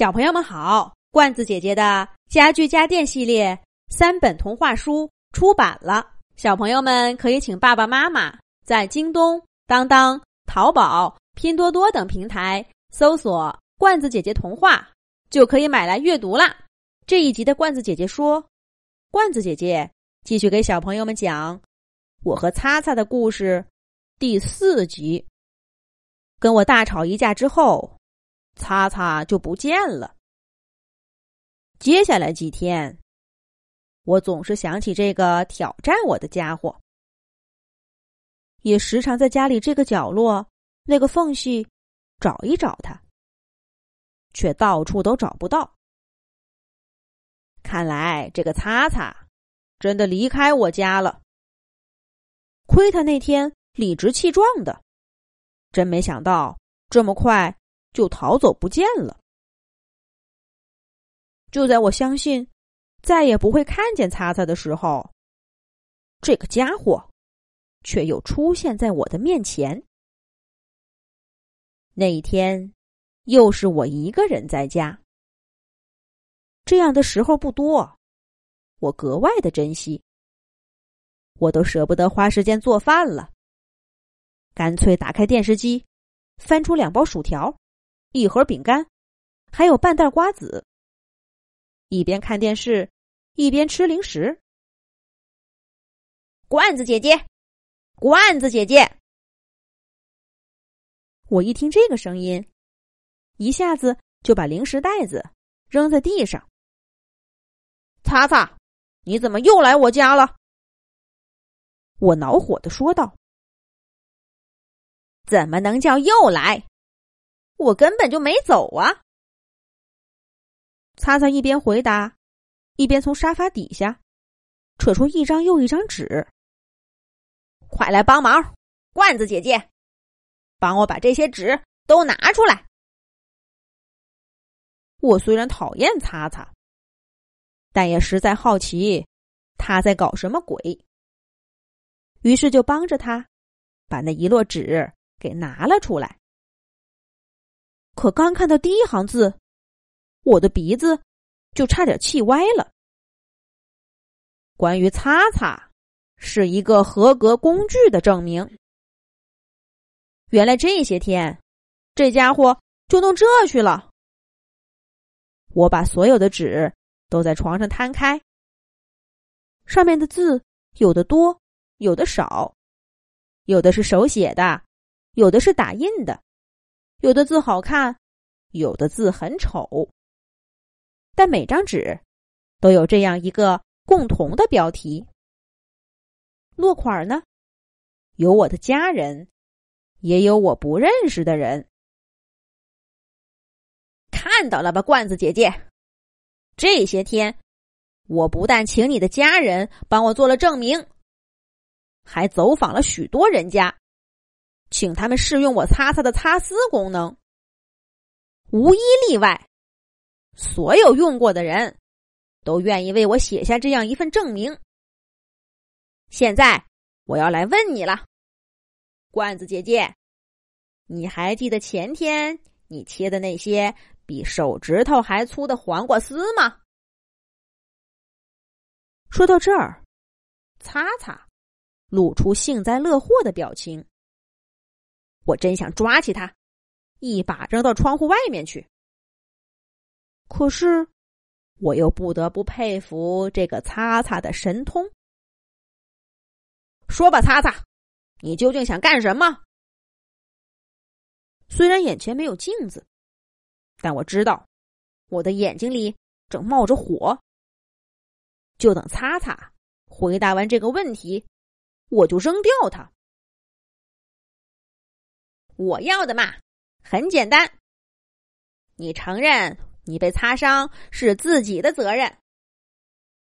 小朋友们好，罐子姐姐的家具家电系列三本童话书出版了，小朋友们可以请爸爸妈妈在京东、当当、淘宝、拼多多等平台搜索“罐子姐姐童话”，就可以买来阅读啦。这一集的罐子姐姐说，罐子姐姐继续给小朋友们讲我和擦擦的故事第四集。跟我大吵一架之后。擦擦就不见了。接下来几天，我总是想起这个挑战我的家伙，也时常在家里这个角落、那个缝隙找一找他，却到处都找不到。看来这个擦擦真的离开我家了。亏他那天理直气壮的，真没想到这么快。就逃走不见了。就在我相信再也不会看见擦擦的时候，这个家伙却又出现在我的面前。那一天，又是我一个人在家。这样的时候不多，我格外的珍惜。我都舍不得花时间做饭了，干脆打开电视机，翻出两包薯条。一盒饼干，还有半袋瓜子。一边看电视，一边吃零食。罐子姐姐，罐子姐姐，我一听这个声音，一下子就把零食袋子扔在地上。擦擦，你怎么又来我家了？我恼火的说道：“怎么能叫又来？”我根本就没走啊！擦擦一边回答，一边从沙发底下扯出一张又一张纸。快来帮忙，罐子姐姐，帮我把这些纸都拿出来。我虽然讨厌擦擦，但也实在好奇他在搞什么鬼，于是就帮着他把那一摞纸给拿了出来。可刚看到第一行字，我的鼻子就差点气歪了。关于擦擦，是一个合格工具的证明。原来这些天，这家伙就弄这去了。我把所有的纸都在床上摊开，上面的字有的多，有的少，有的是手写的，有的是打印的。有的字好看，有的字很丑，但每张纸都有这样一个共同的标题。落款呢，有我的家人，也有我不认识的人。看到了吧，罐子姐姐，这些天我不但请你的家人帮我做了证明，还走访了许多人家。请他们试用我擦擦的擦丝功能，无一例外，所有用过的人都愿意为我写下这样一份证明。现在我要来问你了，罐子姐姐，你还记得前天你切的那些比手指头还粗的黄瓜丝吗？说到这儿，擦擦露出幸灾乐祸的表情。我真想抓起他，一把扔到窗户外面去。可是，我又不得不佩服这个擦擦的神通。说吧，擦擦，你究竟想干什么？虽然眼前没有镜子，但我知道我的眼睛里正冒着火。就等擦擦回答完这个问题，我就扔掉它。我要的嘛，很简单。你承认你被擦伤是自己的责任，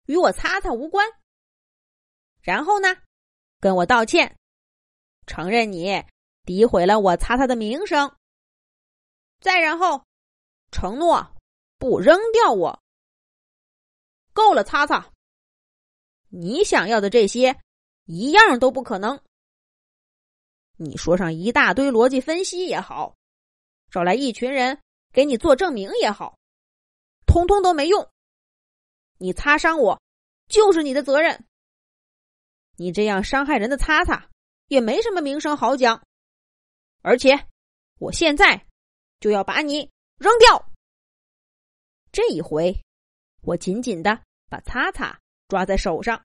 与我擦擦无关。然后呢，跟我道歉，承认你诋毁了我擦擦的名声。再然后，承诺不扔掉我。够了，擦擦。你想要的这些，一样都不可能。你说上一大堆逻辑分析也好，找来一群人给你做证明也好，通通都没用。你擦伤我，就是你的责任。你这样伤害人的擦擦，也没什么名声好讲。而且，我现在就要把你扔掉。这一回，我紧紧的把擦擦抓在手上，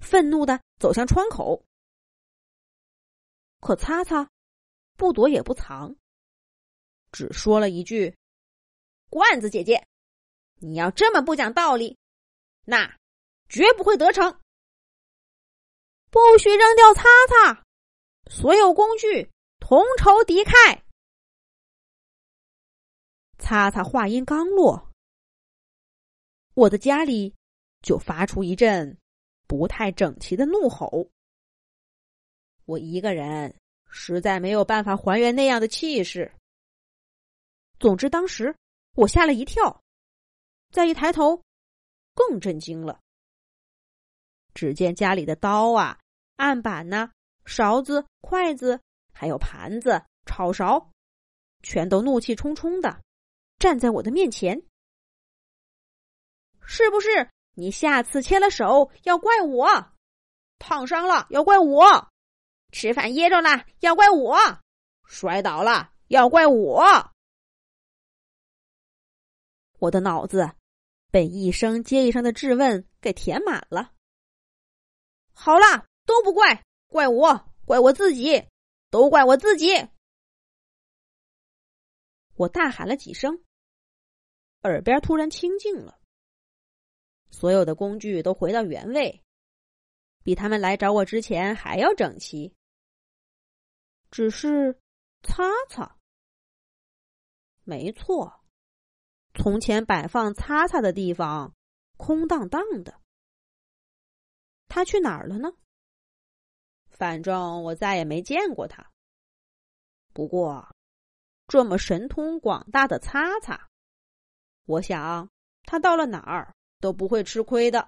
愤怒的走向窗口。可擦擦不躲也不藏，只说了一句：“罐子姐姐，你要这么不讲道理，那绝不会得逞。不许扔掉擦擦，所有工具同仇敌忾。”擦擦话音刚落，我的家里就发出一阵不太整齐的怒吼。我一个人实在没有办法还原那样的气势。总之，当时我吓了一跳，再一抬头，更震惊了。只见家里的刀啊、案板呐、勺子、筷子，还有盘子、炒勺，全都怒气冲冲的站在我的面前。是不是你下次切了手要怪我？烫伤了要怪我？吃饭噎着了，要怪我；摔倒了，要怪我。我的脑子被一声接一声的质问给填满了。好了，都不怪，怪我，怪我自己，都怪我自己。我大喊了几声，耳边突然清静了，所有的工具都回到原位，比他们来找我之前还要整齐。只是擦擦，没错。从前摆放擦擦的地方空荡荡的，他去哪儿了呢？反正我再也没见过他。不过，这么神通广大的擦擦，我想他到了哪儿都不会吃亏的。